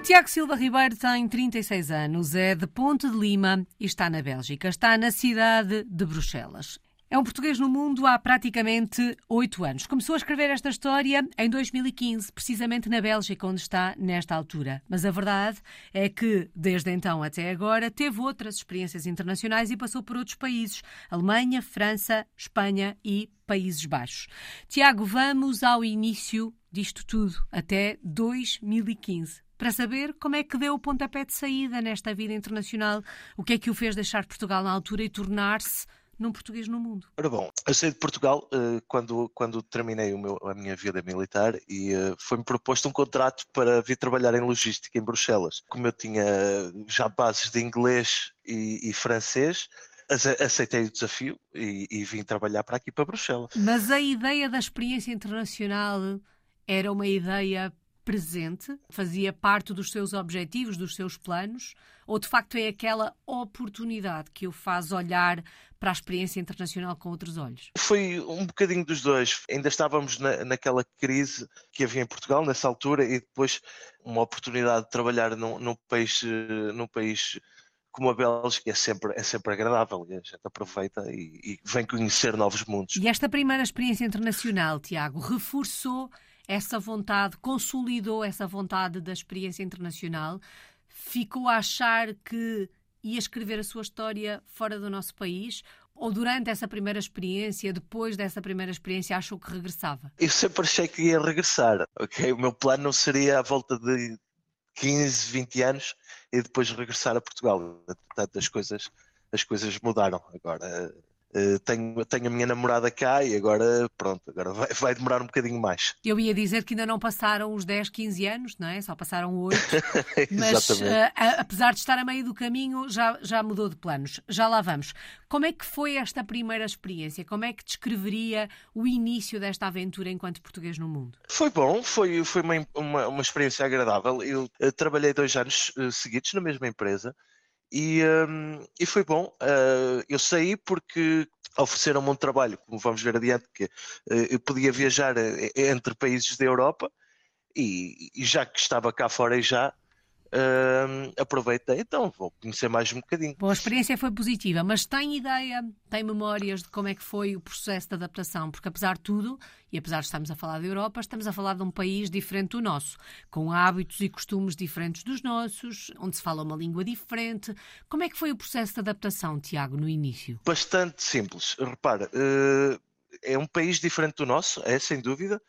O Tiago Silva Ribeiro tem 36 anos, é de Ponte de Lima e está na Bélgica. Está na cidade de Bruxelas. É um português no mundo há praticamente oito anos. Começou a escrever esta história em 2015, precisamente na Bélgica, onde está nesta altura. Mas a verdade é que, desde então até agora, teve outras experiências internacionais e passou por outros países: Alemanha, França, Espanha e Países Baixos. Tiago, vamos ao início disto tudo, até 2015 para saber como é que deu o pontapé de saída nesta vida internacional, o que é que o fez deixar Portugal na altura e tornar-se num português no mundo? Ora bom, eu saí de Portugal uh, quando, quando terminei meu, a minha vida militar e uh, foi-me proposto um contrato para vir trabalhar em logística em Bruxelas. Como eu tinha já bases de inglês e, e francês, aceitei o desafio e, e, vim trabalhar para aqui, para Bruxelas. Mas a ideia da experiência internacional era uma ideia presente? Fazia parte dos seus objetivos, dos seus planos? Ou de facto é aquela oportunidade que o faz olhar para a experiência internacional com outros olhos? Foi um bocadinho dos dois. Ainda estávamos na, naquela crise que havia em Portugal nessa altura e depois uma oportunidade de trabalhar num, num país, num país como a Bélgica é sempre, é sempre agradável e a gente aproveita e, e vem conhecer novos mundos. E esta primeira experiência internacional, Tiago, reforçou essa vontade, consolidou essa vontade da experiência internacional, ficou a achar que ia escrever a sua história fora do nosso país? Ou durante essa primeira experiência, depois dessa primeira experiência, achou que regressava? Eu sempre achei que ia regressar. Okay? O meu plano não seria à volta de 15, 20 anos e depois regressar a Portugal. Portanto, as coisas, as coisas mudaram. Agora, Uh, tenho, tenho a minha namorada cá e agora, pronto, agora vai, vai, demorar um bocadinho mais. Eu ia dizer que ainda não passaram os 10, 15 anos, não é? Só passaram 8. mas uh, apesar de estar a meio do caminho, já, já mudou de planos. Já lá vamos. Como é que foi esta primeira experiência? Como é que descreveria o início desta aventura enquanto português no mundo? Foi bom, foi, foi uma, uma, uma experiência agradável. Eu uh, trabalhei dois anos seguidos na mesma empresa. E, um, e foi bom. Uh, eu saí porque ofereceram-me um trabalho, como vamos ver adiante, que uh, eu podia viajar uh, entre países da Europa e, e, já que estava cá fora e já, uh, aproveitei, então vou conhecer mais um bocadinho. Bom, a experiência foi positiva, mas tem ideia, tem memórias de como é que foi o processo de adaptação? Porque apesar de tudo, e apesar de estarmos a falar da Europa, estamos a falar de um país diferente do nosso, com hábitos e costumes diferentes dos nossos, onde se fala uma língua diferente. Como é que foi o processo de adaptação, Tiago, no início? Bastante simples. Repara, eh, é um país diferente do nosso, é sem dúvida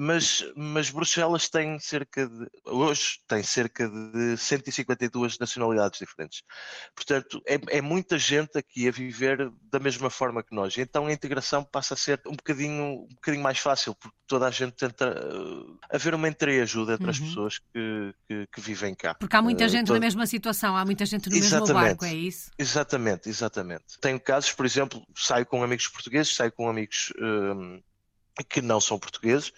mas, mas Bruxelas tem cerca de, hoje tem cerca de 152 nacionalidades diferentes. Portanto, é, é, muita gente aqui a viver da mesma forma que nós. Então a integração passa a ser um bocadinho, um bocadinho mais fácil, porque toda a gente tenta uh, haver uma entreajuda entre uhum. as pessoas que, que, que, vivem cá. Porque há muita uh, gente na mesma situação, há muita gente no exatamente, mesmo barco, é isso? Exatamente, exatamente. Tenho casos, por exemplo, saio com amigos portugueses, saio com amigos uh, que não são portugueses,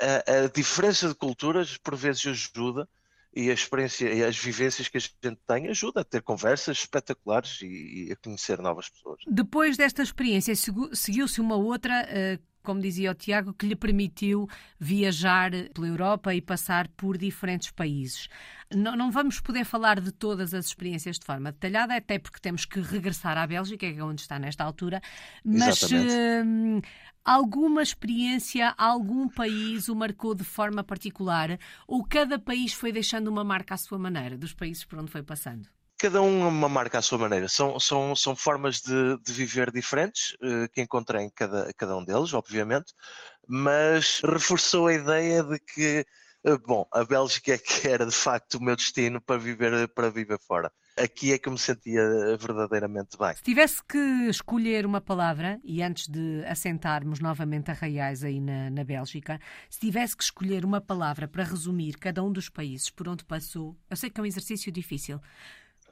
a, a, diferença de culturas por vezes ajuda e a experiência e as vivências que a gente tem ajuda a ter conversas espetaculares e, e a conhecer novas pessoas. Depois desta experiência, seguiu-se uma outra, eh, como dizia o Tiago, que lhe permitiu viajar pela Europa e passar por diferentes países. Não, não, vamos poder falar de todas as experiências de forma detalhada, até porque temos que regressar à Bélgica, que é onde está nesta altura, mas uh, alguma experiência, algum país o marcou de forma particular ou cada país foi deixando uma marca à sua maneira, dos países por onde foi passando? Cada um uma marca à sua maneira. São, são, são formas de, de viver diferentes uh, que encontrei em cada, cada um deles, obviamente, mas reforçou a ideia de que eh, bom, a Bélgica é que era de facto o meu destino para viver, para viver fora. Aqui é que eu me sentia verdadeiramente bem. Se tivesse que escolher uma palavra, e antes de assentarmos novamente a Reais aí na, na Bélgica, se tivesse que escolher uma palavra para resumir cada um dos países por onde passou, eu sei que é um exercício difícil.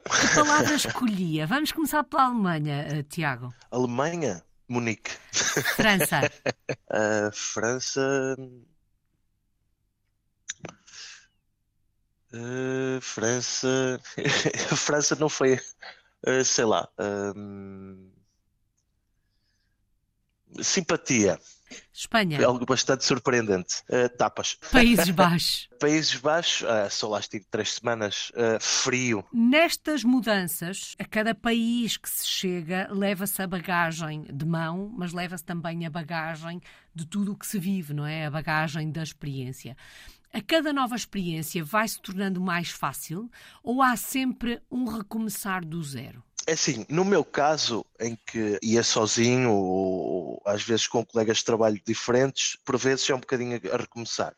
Que palavra escolhia? Vamos começar pela Alemanha, uh, Tiago. Alemanha? Munique. França? uh, França. Uh, França. a França não foi. Uh, sei lá. Uh, simpatia. Espanha. Algo bastante surpreendente. Uh, tapas. Países Baixos. Países Baixos, uh, só lá estive três semanas, uh, frio. Nestas mudanças, a cada país que se chega, leva-se a bagagem de mão, mas leva-se também a bagagem de tudo o que se vive, não é? A bagagem da experiência. A cada nova experiência vai se tornando mais fácil ou há sempre um recomeçar do zero? É assim, no meu caso, em que ia sozinho ou às vezes com colegas de trabalho diferentes, por vezes é um bocadinho a recomeçar.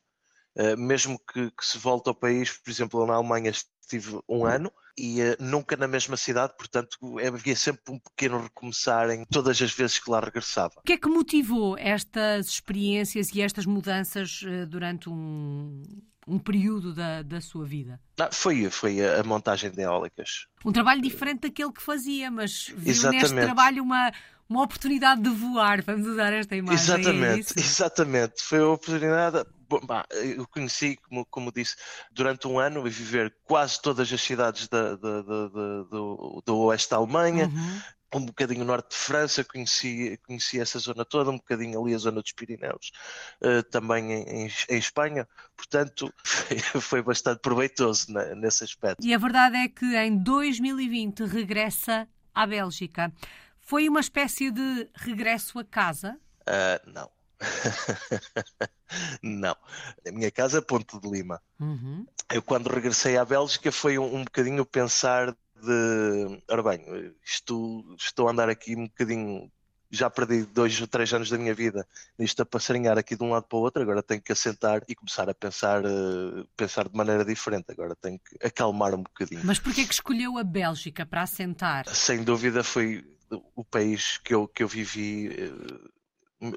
Uh, mesmo que, que, se volte ao país, por exemplo, na Alemanha estive um ano e uh, nunca na mesma cidade, portanto havia sempre um pequeno recomeçar em todas as vezes que lá regressava. O que é que motivou estas experiências e estas mudanças uh, durante um, um período da, da sua vida? Ah, foi, foi a, montagem de eólicas. Um trabalho diferente daquele que fazia, mas viu Exatamente. neste trabalho uma, uma oportunidade de voar, vamos usar esta imagem. É exatamente, é exatamente. Foi a oportunidade. bah, eu conheci, como, como disse, durante um ano e viver quase todas as cidades da, da, da, do, do oeste da Alemanha, uhum um bocadinho o norte de França, conheci, conheci essa zona toda, um bocadinho ali a zona dos Pirineus, uh, também em, em, Espanha, portanto foi, foi bastante proveitoso na, nesse aspecto. E a verdade é que em 2020 regressa à Bélgica. Foi uma espécie de regresso a casa? Uh, não. não. A minha casa é Ponte de Lima. Uhum. Eu, quando regressei à Bélgica, foi um, um bocadinho pensar de. Ora bem, estou, estou a andar aqui um bocadinho. Já perdi dois ou três anos da minha vida nisto a passarinhar aqui de um lado para o outro, agora tenho que assentar e começar a pensar, uh, pensar de maneira diferente, agora tenho que acalmar um bocadinho. Mas porquê que escolheu a Bélgica para assentar? Sem dúvida foi o país que eu, que eu vivi uh,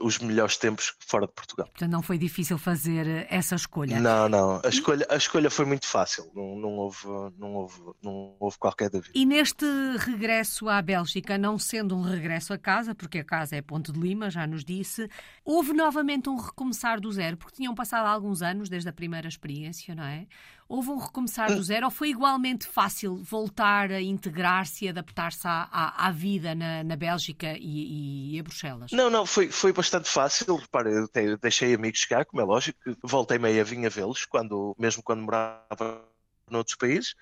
os melhores tempos fora de Portugal. Portanto, não foi difícil fazer eh, essa escolha. Não, não. A escolha, a escolha foi muito fácil. Não, não, houve, não, houve, não houve qualquer dúvida. E neste regresso à Bélgica, não sendo um regresso a casa, porque a casa é Ponte de Lima, já nos disse, houve novamente um recomeçar do zero, porque tinham passado alguns anos desde a primeira experiência, não é? Houve um recomeçar do zero ou foi igualmente fácil voltar a integrar-se e adaptar-se à, à, à, vida na, na Bélgica e, e, a Bruxelas? Não, não, foi, foi bastante fácil. Repara, eu deixei amigos chegar, como é lógico, voltei meio a vinha vê-los, quando, mesmo quando morava noutros países.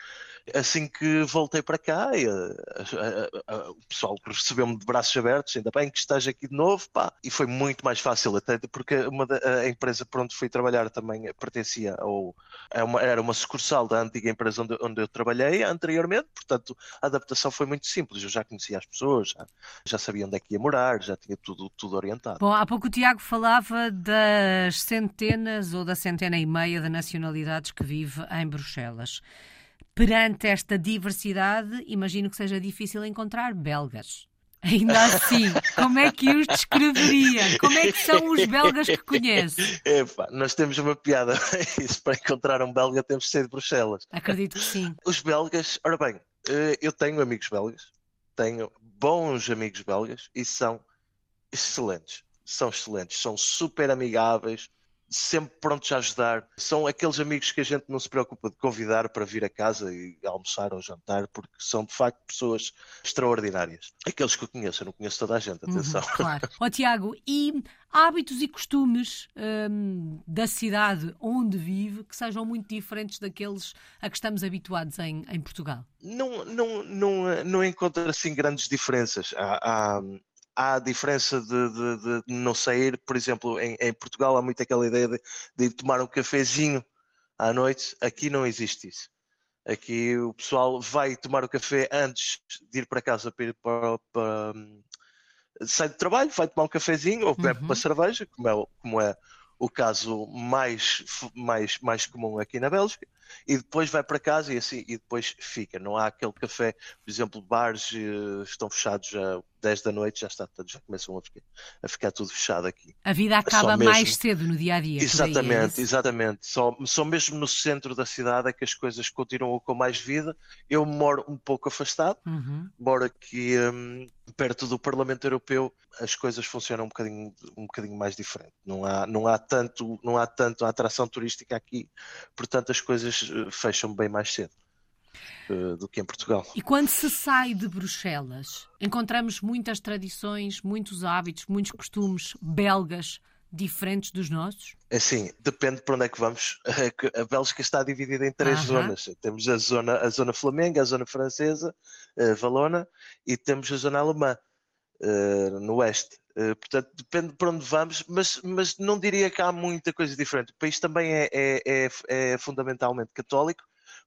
Assim que voltei para cá, e, a, a, a, o pessoal recebeu-me de braços abertos, ainda bem que estás aqui de novo, pá. E foi muito mais fácil, até porque uma da, a empresa por onde fui trabalhar também pertencia ao. Uma, era uma sucursal da antiga empresa onde, onde, eu trabalhei anteriormente, portanto a adaptação foi muito simples. Eu já conhecia as pessoas, já, já sabia onde é que ia morar, já tinha tudo, tudo orientado. Bom, há pouco o Tiago falava das centenas ou da centena e meia de nacionalidades que vive em Bruxelas perante esta diversidade, imagino que seja difícil encontrar belgas. Ainda assim, como é que os descreveria? Como é que são os belgas que conhece? Epá, nós temos uma piada. Isso para encontrar um belga temos de ser de Bruxelas. Acredito que sim. Os belgas, ora bem, eh, eu tenho amigos belgas, tenho bons amigos belgas e são excelentes. São excelentes, são super amigáveis, sempre prontos a ajudar. São aqueles amigos que a gente não se preocupa de convidar para vir a casa e almoçar ou jantar, porque são de facto pessoas extraordinárias. Aqueles que eu conheço, eu não conheço toda a gente, uhum, atenção. Uhum, claro. Ó oh, Tiago, e hábitos e costumes hum, da cidade onde vive que sejam muito diferentes daqueles a que estamos habituados em, em Portugal? Não, não, não, não encontro assim grandes diferenças. Há, há, há a diferença de, de, de, não sair, por exemplo, em, em, Portugal há muito aquela ideia de, de ir tomar um cafezinho à noite, aqui não existe isso. Aqui o pessoal vai tomar o café antes de ir para casa para ir para, para sai do trabalho, vai tomar um cafezinho ou bebe uhum. uma cerveja, como é, como é o caso mais, mais, mais comum aqui na Bélgica, e depois vai para casa e assim e depois fica. Não há aquele café, por exemplo, bares uh, estão fechados já 10 da noite, já está, já começam a ficar, a ficar tudo fechado aqui. A vida acaba mais cedo no dia a dia. Exatamente, é exatamente. Só, só mesmo no centro da cidade é que as coisas continuam com mais vida. Eu moro um pouco afastado, uhum. moro aqui um, perto do Parlamento Europeu, as coisas funcionam um bocadinho, um bocadinho mais diferente. Não há, não há tanto, não há tanto a atração turística aqui, portanto as coisas eh, fecham bem mais cedo uh, do que em Portugal. E quando se sai de Bruxelas, encontramos muitas tradições, muitos hábitos, muitos costumes belgas diferentes dos nossos? Assim, depende para onde é que vamos. A Bélgica está dividida em três zonas. Temos a zona, a zona flamenga, a zona francesa, a Valona, e temos a zona alemã, no oeste. Portanto, depende para onde vamos, mas, mas não diria que há muita coisa diferente. O país também é, é, é, é fundamentalmente católico,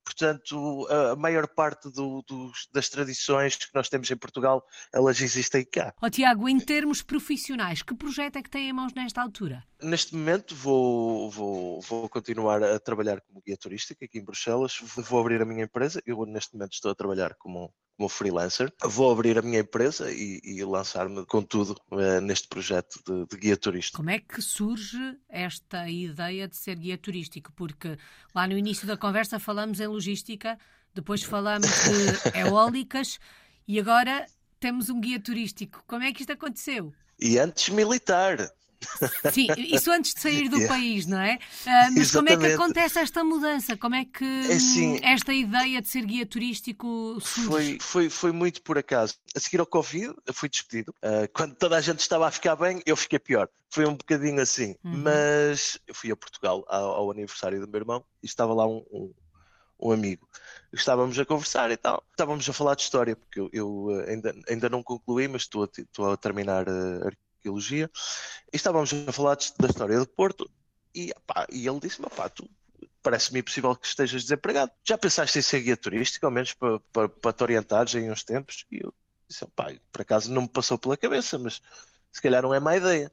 Portanto, a maior parte do, das tradições que nós temos em Portugal, elas existem cá. Oh, Tiago, em termos profissionais, que projeto é que tem em mãos nesta altura? Neste momento vou, vou, vou continuar a trabalhar como guia turístico aqui em Bruxelas. Vou abrir a minha empresa. Eu neste momento estou a trabalhar como como freelancer. Vou abrir a minha empresa e, e lançar-me com tudo uh, neste projeto de, de, guia turístico. Como é que surge esta ideia de ser guia turístico? Porque lá no início da conversa falamos em logística, depois falamos de eólicas e agora temos um guia turístico. Como é que isto aconteceu? E antes militar. Sim, isso antes de sair do yeah. país, não é? Uh, mas Exatamente. como é que acontece esta mudança? Como é que é assim, esta ideia de ser guia turístico surge? Foi, foi, foi muito por acaso. A seguir ao Covid, eu fui despedido. Uh, quando toda a gente estava a ficar bem, eu fiquei pior. Foi um bocadinho assim. Uhum. Mas eu fui a Portugal ao, ao, aniversário do meu irmão e estava lá um, um um amigo. Estávamos a conversar e tal. Estávamos a falar de história, porque eu, eu ainda, ainda não concluí, mas estou a, estou a terminar a arqueologia, e estávamos a falar da história do Porto, e, pá, e ele disse-me, pá, tu parece-me impossível que estejas desempregado. Já pensaste em ser guia turístico, ao menos para, para, para te orientares em uns tempos? E eu disse, pá, por acaso não me passou pela cabeça, mas se calhar não é má ideia.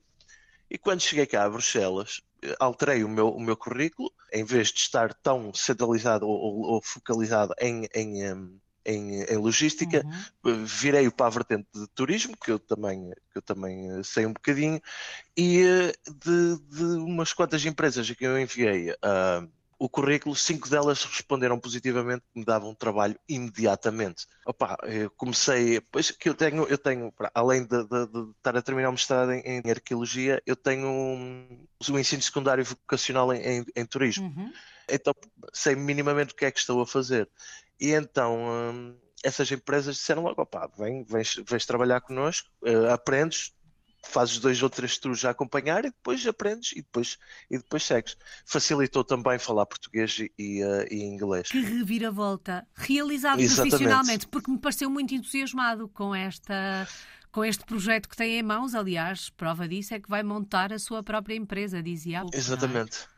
E quando cheguei cá a Bruxelas, alterei o meu, o meu currículo, em vez de estar tão centralizado ou, ou, focalizado em, em, em, em logística, uhum. virei para a vertente de turismo, que eu também, que eu também eh, sei um bocadinho, e eh, de, de umas quantas empresas a que eu enviei uh, o currículo, cinco delas responderam positivamente, me davam trabalho imediatamente. Opa, eu comecei, pois que eu tenho, eu tenho, além de, de, de estar a terminar o mestrado em, em, arqueologia, eu tenho um, um ensino secundário vocacional em, em, em turismo. Uhum. Então sei minimamente o que é que estou a fazer. E então hum, essas empresas disseram logo: opá, vem, vens, vens trabalhar connosco, uh, aprendes, fazes dois ou três tours a acompanhar e depois aprendes e depois, e depois segues. Facilitou também falar português e, uh, e inglês. Que reviravolta! Realizado Exatamente. profissionalmente, porque me pareceu muito entusiasmado com esta com este projeto que tem em mãos, aliás, prova disso é que vai montar a sua própria empresa, dizia. Exatamente.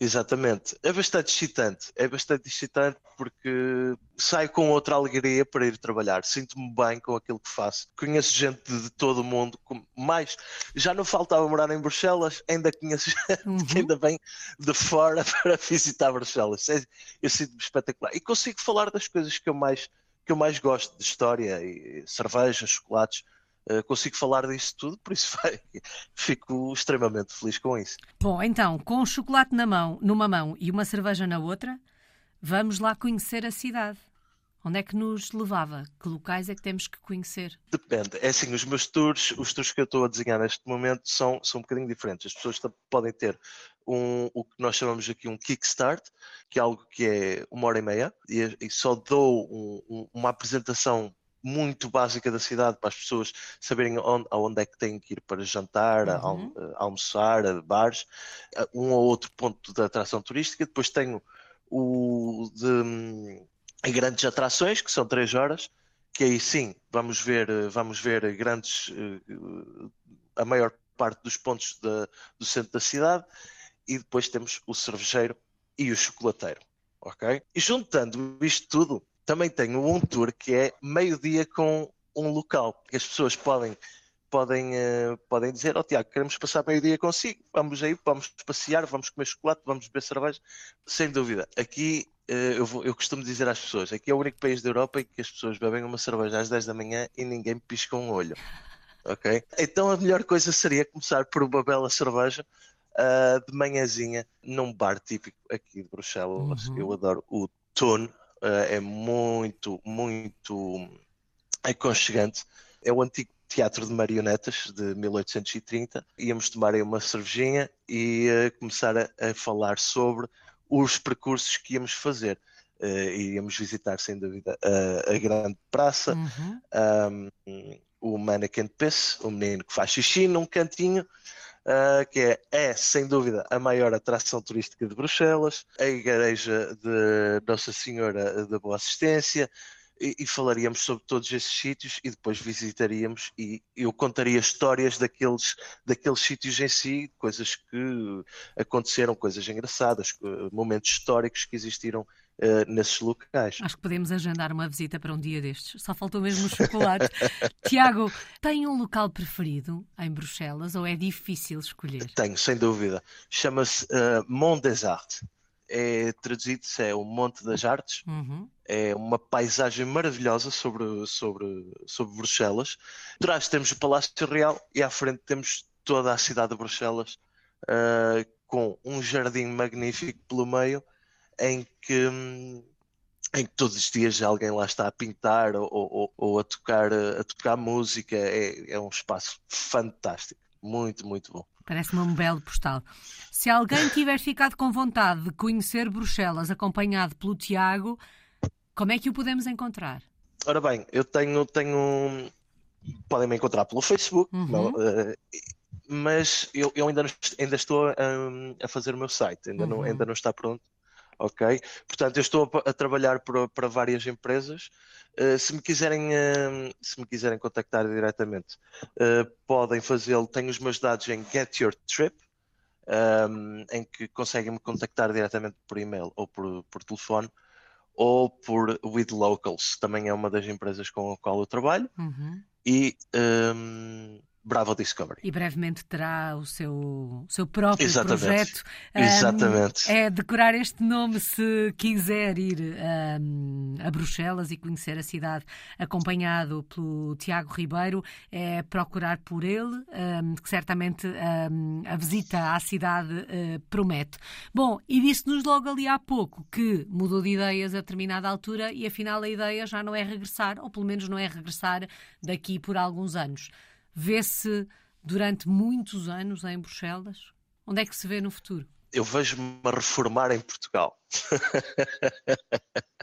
Exatamente. É bastante excitante. É bastante excitante porque saio com outra alegria para ir trabalhar. Sinto-me bem com aquilo que faço. Conheço gente de todo o mundo. Mais, já não faltava morar em Bruxelas, ainda conheço gente uhum. que ainda vem de fora para visitar Bruxelas. É, eu sinto-me espetacular. E consigo falar das coisas que eu mais, que eu mais gosto de história, e cerveja, chocolates eh, consigo falar disso tudo, por isso vai, fico extremamente feliz com isso. Bom, então, com o chocolate na mão, numa mão e uma cerveja na outra, vamos lá conhecer a cidade. Onde é que nos levava? Que locais é que temos que conhecer? Depende. É assim, os meus tours, os tours que eu estou a desenhar neste momento são, são um bocadinho diferentes. As pessoas podem ter um, o que nós chamamos aqui um kickstart, que é algo que é uma hora e meia, e, e só dou um, um, uma apresentação muito básica da cidade para as pessoas saberem onde, aonde é que têm que ir para jantar, uhum. almoçar, a bares, um ou outro ponto de atração turística. Depois tenho o de hum, grandes atrações, que são três horas, que aí sim vamos ver, vamos ver grandes, eh, a maior parte dos pontos da, do centro da cidade, e depois temos o cervejeiro e o chocolateiro. Ok? E juntando isto tudo, também tenho um tour que é meio-dia com um local, que as pessoas podem podem, uh, podem dizer, ó oh, Tiago, queremos passar meio-dia consigo, vamos aí, vamos passear, vamos comer chocolate, vamos beber cerveja, sem dúvida. Aqui uh, eu, vou, eu costumo dizer às pessoas, aqui é o único país da Europa em que as pessoas bebem uma cerveja às 10 da manhã e ninguém pisca um olho. Ok? Então a melhor coisa seria começar por uma bela cerveja uh, de manhãzinha num bar típico aqui de Bruxelas. Uhum. Eu adoro o Tone, é muito, muito aconchegante. É o antigo teatro de marionetas de 1830. Íamos tomar aí uma cervejinha e uh, começar a, a, falar sobre os percursos que íamos fazer. Uh, iríamos visitar, sem dúvida, a, a grande praça, uhum. um, o Mannequin Piss, o menino que faz xixi num cantinho, uh, que é, é, sem dúvida, a maior atração turística de Bruxelas, a Igreja de Nossa Senhora da Boa Assistência, e, e, falaríamos sobre todos esses sítios e depois visitaríamos e eu contaria histórias daqueles, daqueles sítios em si, coisas que aconteceram, coisas engraçadas, momentos históricos que existiram Uh, nesses locais. Acho que podemos agendar uma visita para um dia destes. Só faltou mesmo os chocolates. Tiago, tem um local preferido em Bruxelas ou é difícil escolher? Tenho, sem dúvida. Chama-se uh, Mont des Arts é traduzido é o Monte das Artes. Uhum. É uma paisagem maravilhosa sobre, sobre, sobre Bruxelas. Atrás temos o Palácio Real e à frente temos toda a cidade de Bruxelas uh, com um jardim magnífico pelo meio em que, em que todos os dias alguém lá está a pintar ou, ou, ou a, tocar, a tocar música. É, é um espaço fantástico. Muito, muito bom. Parece-me um belo postal. Se alguém tiver ficado com vontade de conhecer Bruxelas acompanhado pelo Tiago, como é que o podemos encontrar? Ora bem, eu tenho. tenho... Podem me encontrar pelo Facebook, uhum. uh, mas eu, eu ainda, ainda estou a, a, fazer o meu site, ainda, uhum. não, ainda não está pronto ok? Portanto, eu estou a, a trabalhar para, para, várias empresas. Uh, se me quiserem, uh, se me quiserem contactar diretamente, uh, podem fazê-lo. Tenho os meus dados em Get Your Trip, um, em que conseguem me contactar diretamente por e-mail ou por, por telefone ou por With Locals, também é uma das empresas com a qual eu trabalho. Uhum. E um, Bravo Discovery. E brevemente terá o seu, seu próprio Exatamente. projeto. Exatamente. Um, é decorar este nome se quiser ir um, a Bruxelas e conhecer a cidade acompanhado pelo Tiago Ribeiro, é procurar por ele, um, que certamente a visita à cidade uh, promete. Bom, e disse-nos logo ali há pouco que mudou de ideias a determinada altura e afinal a ideia já não é regressar, ou pelo menos não é regressar daqui por alguns anos vê-se durante muitos anos em Bruxelas? Onde é que se vê no futuro? Eu vejo-me a reformar em Portugal.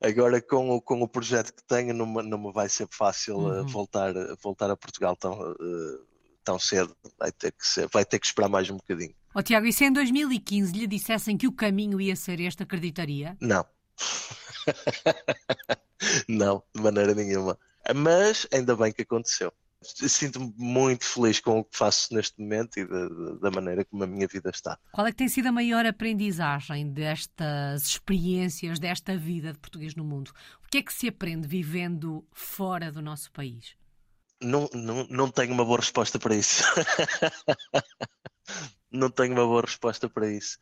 Agora, com o, com o projeto que tenho, não, não me vai ser fácil eh, uhum. voltar, voltar a Portugal tão, uh, tão cedo. Vai ter, que ser, vai ter que esperar mais um bocadinho. Oh, Tiago, e se em 2015 lhe dissessem que o caminho ia ser este, acreditaria? Não. não, de maneira nenhuma. Mas ainda bem que aconteceu sinto-me muito feliz com o que faço neste momento e da, da, maneira como a minha vida está. Qual é que tem sido a maior aprendizagem destas experiências, desta vida de português no mundo? O que é que se aprende vivendo fora do nosso país? Não, não, não tenho uma boa resposta para isso. não tenho uma boa resposta para isso.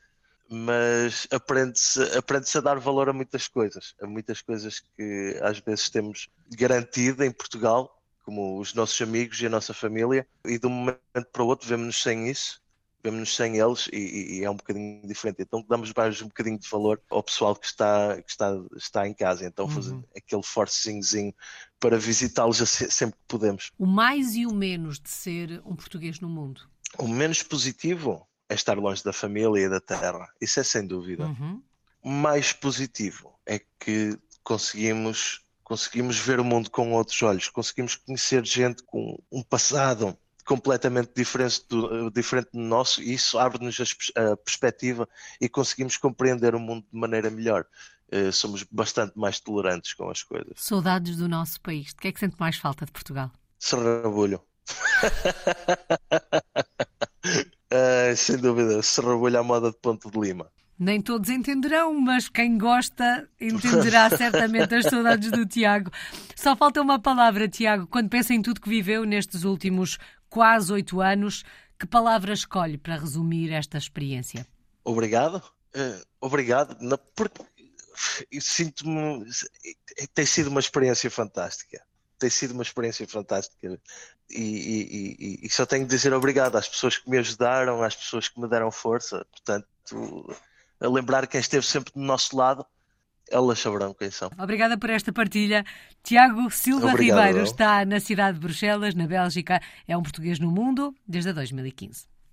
Mas aprende-se aprende a dar valor a muitas coisas, a muitas coisas que às vezes temos garantido em Portugal como os nossos amigos e a nossa família, e de um momento para o outro vemos-nos sem isso, vemos-nos sem eles e, e, é um bocadinho diferente. Então damos mais um bocadinho de valor ao pessoal que está, que está, está em casa. Então fazer uhum. aquele forcezinho para visitá-los sempre que podemos. O mais e o menos de ser um português no mundo? O menos positivo é estar longe da família e da terra. Isso é sem dúvida. Uhum. O mais positivo é que conseguimos conseguimos ver o mundo com outros olhos, conseguimos conhecer gente com um passado completamente diferente do, diferente do nosso e isso abre-nos a perspectiva e conseguimos compreender o mundo de maneira melhor. Uh, somos bastante mais tolerantes com as coisas. Saudades do nosso país. De que é que sente mais falta de Portugal? Serrabulho. uh, sem dúvida, Serrabulho à moda de Ponto de Lima. Nem todos entenderão, mas quem gosta entenderá certamente as saudades do Tiago. Só falta uma palavra, Tiago. Quando pensa em tudo que viveu nestes últimos quase oito anos, que palavra escolhe para resumir esta experiência? Obrigado. Uh, obrigado. porque sinto-me. Tem sido uma experiência fantástica. Tem sido uma experiência fantástica. E, e, e, e só tenho de dizer obrigado às pessoas que me ajudaram, às pessoas que me deram força. Portanto a lembrar quem esteve sempre do nosso lado, elas saberão quem são. Obrigada por esta partilha. Tiago Silva Obrigado, Ribeiro está na cidade de Bruxelas, na Bélgica. É um português no mundo desde 2015.